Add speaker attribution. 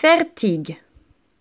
Speaker 1: Fertig.